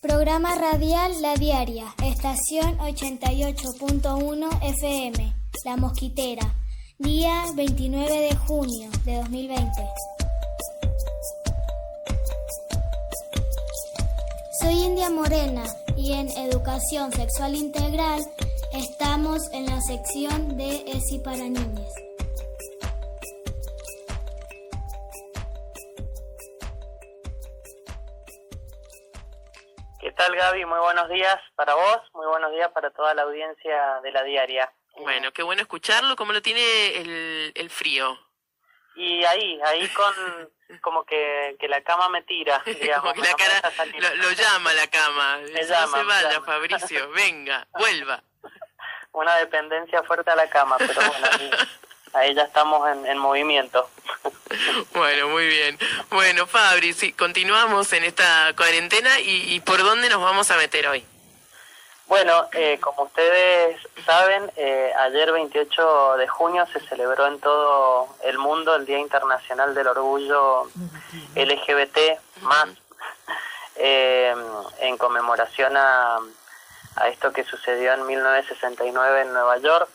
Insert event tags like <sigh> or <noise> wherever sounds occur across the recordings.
Programa radial La Diaria, estación 88.1 FM, La Mosquitera, día 29 de junio de 2020. Soy India Morena y en Educación Sexual Integral estamos en la sección de ESI para niñas. Tal Gaby? Muy buenos días para vos, muy buenos días para toda la audiencia de la diaria. Bueno, qué bueno escucharlo. ¿Cómo lo tiene el, el frío? Y ahí, ahí con <laughs> como que, que la cama me tira, <laughs> digamos. Como que la cara lo, lo llama la cama. <laughs> Me Dice, llama, no me se vaya, llama. Fabricio, venga, vuelva. Una dependencia fuerte a la cama, pero bueno, ahí, ahí ya estamos en, en movimiento. Bueno, muy bien. Bueno, Fabri, sí, continuamos en esta cuarentena y, ¿por dónde nos vamos a meter hoy? Bueno, eh, como ustedes saben, eh, ayer 28 de junio se celebró en todo el mundo el Día Internacional del Orgullo LGBT más eh, en conmemoración a, a esto que sucedió en 1969 en Nueva York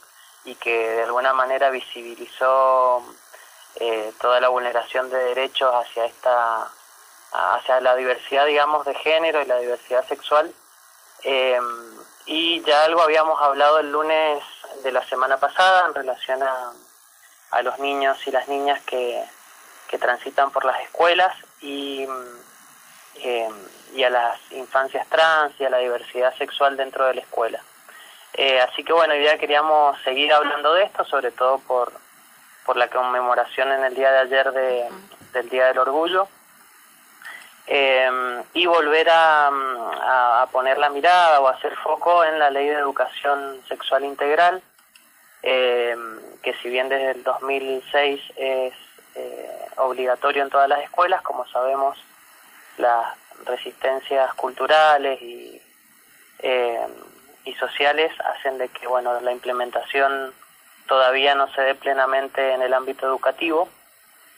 y que de alguna manera visibilizó eh, toda la vulneración de derechos hacia esta hacia la diversidad digamos de género y la diversidad sexual eh, y ya algo habíamos hablado el lunes de la semana pasada en relación a, a los niños y las niñas que, que transitan por las escuelas y, eh, y a las infancias trans y a la diversidad sexual dentro de la escuela. Eh, así que bueno, hoy día queríamos seguir hablando de esto, sobre todo por, por la conmemoración en el día de ayer de, del Día del Orgullo eh, y volver a, a- a poner la mirada o hacer foco en la ley de educación sexual integral, eh, que si bien desde el 2006 es eh, obligatorio en todas las escuelas, como sabemos, las resistencias culturales y, eh, y sociales hacen de que bueno la implementación todavía no se dé plenamente en el ámbito educativo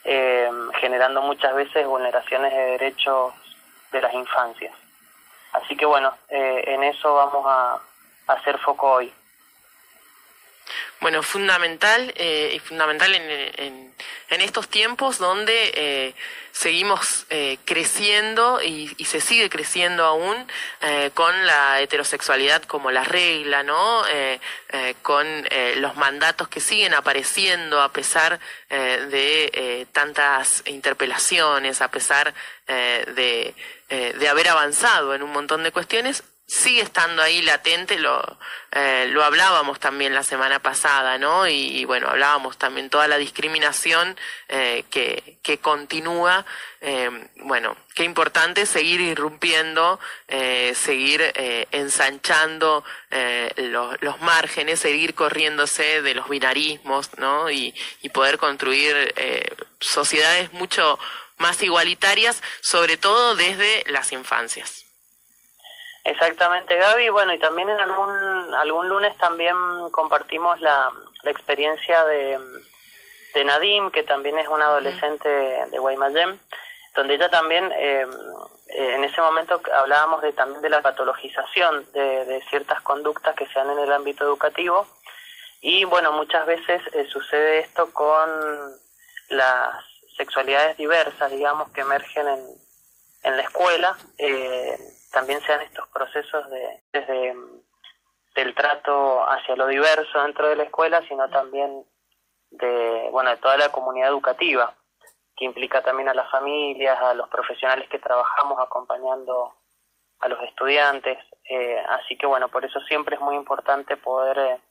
eh, generando muchas veces vulneraciones de derechos de las infancias. Así que bueno, eh, en eso vamos a, a hacer foco hoy. Bueno, fundamental eh, y fundamental en, en, en estos tiempos donde eh, seguimos eh, creciendo y, y se sigue creciendo aún eh, con la heterosexualidad como la regla, ¿no? Eh, con los mandatos que siguen apareciendo a pesar de tantas interpelaciones, a pesar de, de haber avanzado en un montón de cuestiones, sigue estando ahí latente, lo, eh, lo hablábamos también la semana pasada, ¿no? Y, bueno, hablábamos también toda la discriminación eh, que, que continúa. Eh, bueno, qué importante seguir irrumpiendo, eh, seguir eh, ensanchando los, los márgenes, seguir corriéndose de los binarismos, ¿no? Y, y poder construir sociedades mucho más igualitarias, sobre todo desde las infancias. Exactamente, Gaby. Bueno, y también en algún, algún lunes también compartimos la, la experiencia de, de Nadim, que también es una adolescente de Guaymallén, donde ella también, eh, eh, en ese momento hablábamos de, también de la patologización de, de ciertas conductas que se dan en el ámbito educativo. Y bueno, muchas veces eh, sucede esto con las sexualidades diversas, digamos, que emergen en, en la escuela. Eh, también se dan estos procesos de desde mm, del trato hacia lo diverso dentro de la escuela, sino también de bueno de toda la comunidad educativa, que implica también a las familias, a los profesionales que trabajamos acompañando a los estudiantes. Eh, así que bueno, por eso siempre es muy importante poder eh,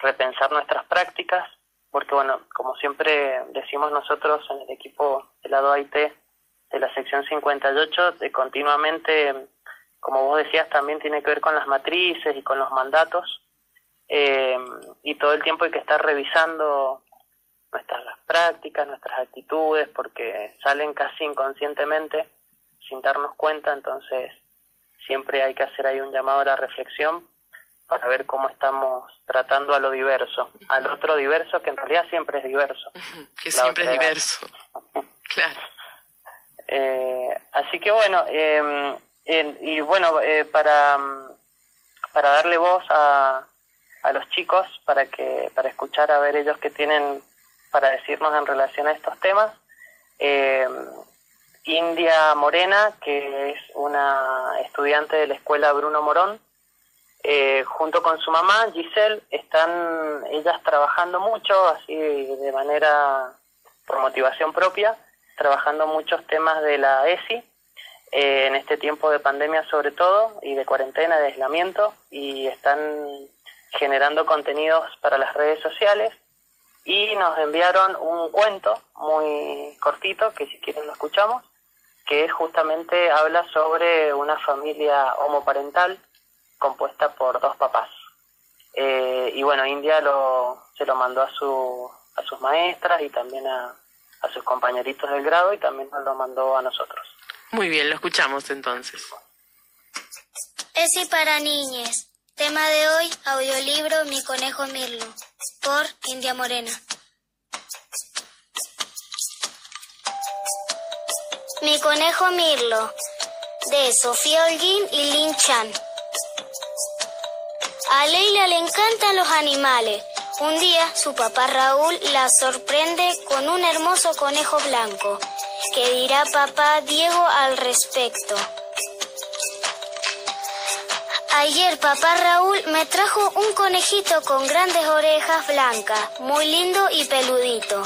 repensar nuestras prácticas, porque bueno, como siempre decimos nosotros en el equipo de la DOIT de la sección 58, de continuamente, como vos decías, también tiene que ver con las matrices y con los mandatos, eh, y todo el tiempo hay que estar revisando nuestras prácticas, nuestras actitudes, porque salen casi inconscientemente, sin darnos cuenta, entonces siempre hay que hacer ahí un llamado a la reflexión para ver cómo estamos tratando a lo diverso, al otro diverso que en realidad siempre es diverso. <laughs> Que siempre es diverso. <laughs> Claro. Eh, así que bueno, eh, y bueno, eh, para, para darle voz a, a los chicos, para, que, para escuchar a ver ellos qué tienen para decirnos en relación a estos temas, eh, India Morena, que es una estudiante de la escuela Bruno Morón, eh, junto con su mamá Giselle, están ellas trabajando mucho, así de manera por motivación propia, trabajando muchos temas de la ESI, eh, en este tiempo de pandemia sobre todo, y de cuarentena, de aislamiento, y están generando contenidos para las redes sociales, y nos enviaron un cuento muy cortito, que si quieren lo escuchamos, que justamente habla sobre una familia homoparental compuesta por dos papás. Eh, y bueno, India lo, se lo mandó a, su, a sus maestras y también a, a sus compañeritos del grado y también nos lo mandó a nosotros. Muy bien, lo escuchamos entonces. y para niñes. Tema de hoy, audiolibro Mi conejo Mirlo, por India Morena. Mi conejo Mirlo, de Sofía Holguín y Lin Chan. A Leila le encantan los animales. Un día su papá Raúl la sorprende con un hermoso conejo blanco. ¿Qué dirá papá Diego al respecto? Ayer papá Raúl me trajo un conejito con grandes orejas blancas, muy lindo y peludito.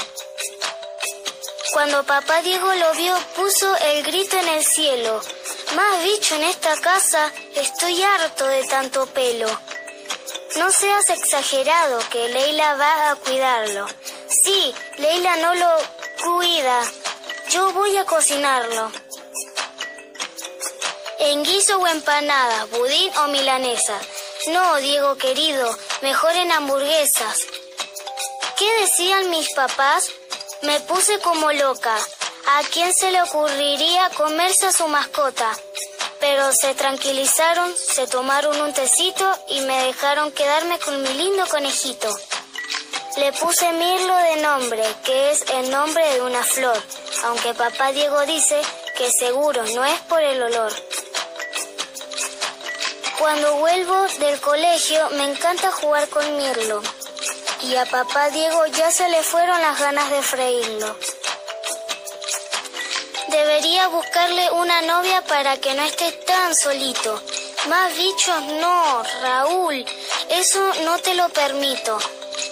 Cuando papá Diego lo vio, puso el grito en el cielo. Más bicho en esta casa, estoy harto de tanto pelo. No seas exagerado que Leila va a cuidarlo. Sí, Leila no lo cuida. Yo voy a cocinarlo. En guiso o empanada, budín o milanesa. No, Diego querido, mejor en hamburguesas. ¿Qué decían mis papás? Me puse como loca. ¿A quién se le ocurriría comerse a su mascota? pero se tranquilizaron, se tomaron un tecito y me dejaron quedarme con mi lindo conejito. Le puse Mirlo de nombre, que es el nombre de una flor, aunque papá Diego dice que seguro no es por el olor. Cuando vuelvo del colegio me encanta jugar con Mirlo y a papá Diego ya se le fueron las ganas de freírlo. Debería buscarle una novia para que no esté tan solito. Más bichos no, Raúl. Eso no te lo permito.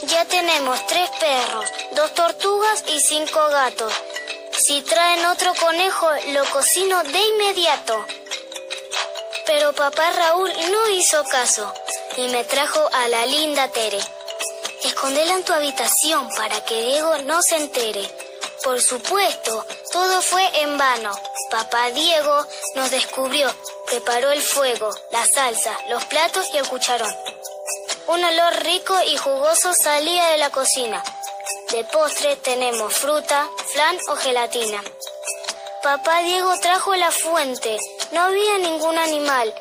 Ya tenemos tres perros, dos tortugas y cinco gatos. Si traen otro conejo, lo cocino de inmediato. Pero papá Raúl no hizo caso y me trajo a la linda Tere. Escondela en tu habitación para que Diego no se entere. Por supuesto, todo fue en vano. Papá Diego nos descubrió, preparó el fuego, la salsa, los platos y el cucharón. Un olor rico y jugoso salía de la cocina. De postre tenemos fruta, flan o gelatina. Papá Diego trajo la fuente. No había ningún animal.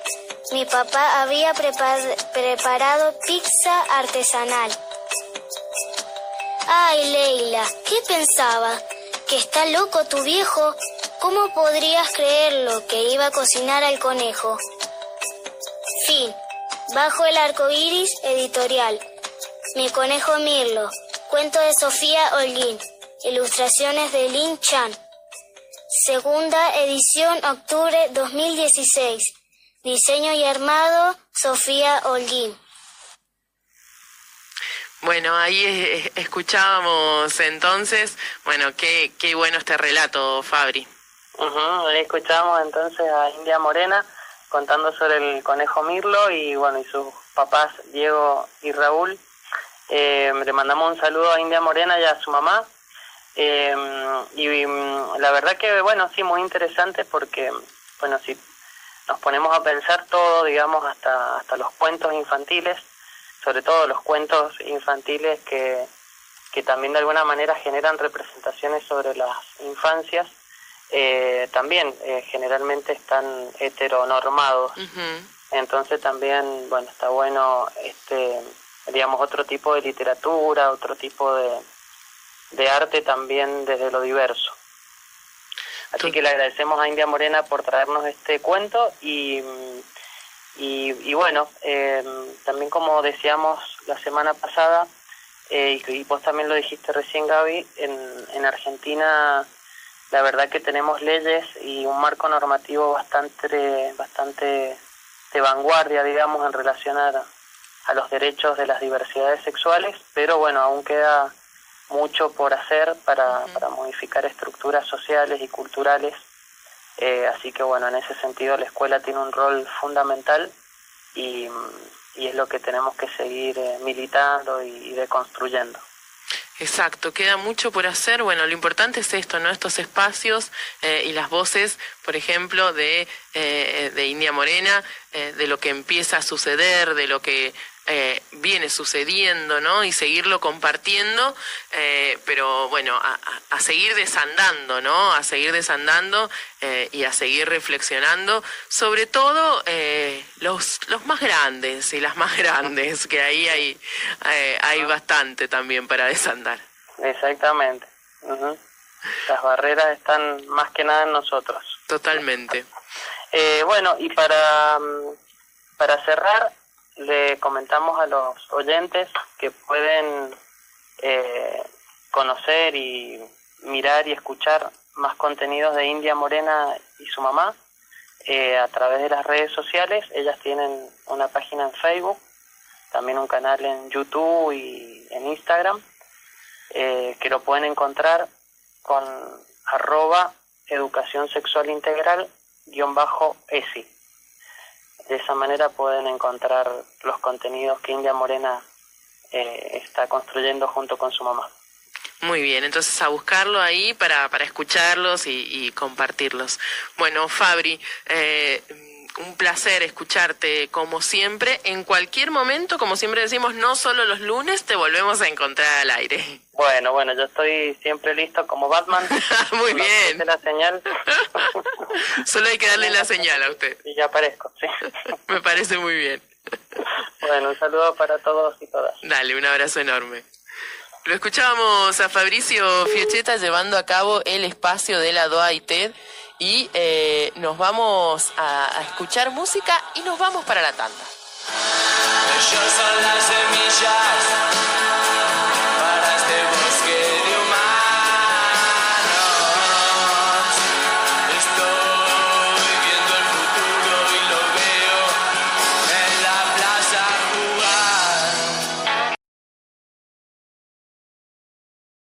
Mi papá había preparado pizza artesanal. Ay, Leila, ¿qué pensaba? ¿Que está loco tu viejo? ¿Cómo podrías creerlo que iba a cocinar al conejo? Fin. Bajo el arco iris, editorial. Mi conejo Mirlo. Cuento de Sofía Holguín. Ilustraciones de Lin Chan. Segunda edición, octubre 2016. Diseño y armado, Sofía Holguín. Bueno, ahí escuchábamos entonces, bueno, qué, qué bueno este relato, Fabri. ahí escuchábamos entonces a India Morena contando sobre el conejo Mirlo y bueno, y sus papás Diego y Raúl. Eh, le mandamos un saludo a India Morena y a su mamá. Eh, y mm, la verdad que, bueno, sí, muy interesante porque, bueno, si nos ponemos a pensar todo, digamos, hasta, hasta los cuentos infantiles, sobre todo los cuentos infantiles que, que también de alguna manera generan representaciones sobre las infancias, eh, también eh, generalmente están heteronormados. Entonces también, bueno, está bueno, este, digamos, otro tipo de literatura, otro tipo de, de arte también desde lo diverso. Así que le agradecemos a India Morena por traernos este cuento y, y, bueno, eh, también como decíamos la semana pasada, eh, y, vos también lo dijiste recién Gaby, en, en Argentina la verdad que tenemos leyes y un marco normativo bastante, bastante de vanguardia, digamos, en relación a, a los derechos de las diversidades sexuales, pero bueno, aún queda mucho por hacer para, para modificar estructuras sociales y culturales. Eh, así que bueno, en ese sentido la escuela tiene un rol fundamental y, y es lo que tenemos que seguir eh, militando y, y deconstruyendo. Exacto, queda mucho por hacer. Bueno, lo importante es esto, ¿no? Estos espacios eh, y las voces, por ejemplo, de, eh, de India Morena, eh, de lo que empieza a suceder, de lo que eh, viene sucediendo, ¿no? Y seguirlo compartiendo, eh, pero bueno, a, seguir desandando, ¿no? A seguir desandando eh, y a seguir reflexionando, sobre todo los, los más grandes y las más grandes, que ahí hay, hay bastante también para desandar. Exactamente. Las barreras están más que nada en nosotros. Totalmente. bueno, y para, mm, para cerrar, le comentamos a los oyentes que pueden eh, conocer y mirar y escuchar más contenidos de India Morena y su mamá eh, a través de las redes sociales. Ellas tienen una página en Facebook, también un canal en YouTube y en Instagram, eh, que lo pueden encontrar con arroba educación sexual integral guion bajo ESI. De esa manera pueden encontrar los contenidos que India Morena eh, está construyendo junto con su mamá. Muy bien, entonces a buscarlo ahí para, para escucharlos y, compartirlos. Bueno, Fabri, eh, un placer escucharte como siempre. En cualquier momento, como siempre decimos, no solo los lunes, te volvemos a encontrar al aire. Bueno, bueno, yo estoy siempre listo como Batman. <laughs> Muy bien. la señal. <laughs> <laughs> solo hay que darle la señal a usted. Y ya aparezco, sí. <laughs> Me parece muy bien. Bueno, un saludo para todos y todas. Dale, un abrazo enorme. Lo escuchábamos a Fabricio Fiecheta llevando a cabo el espacio de la DOA y TED y eh, nos vamos a, a, escuchar música y nos vamos para la tanda. Ellos son las semillas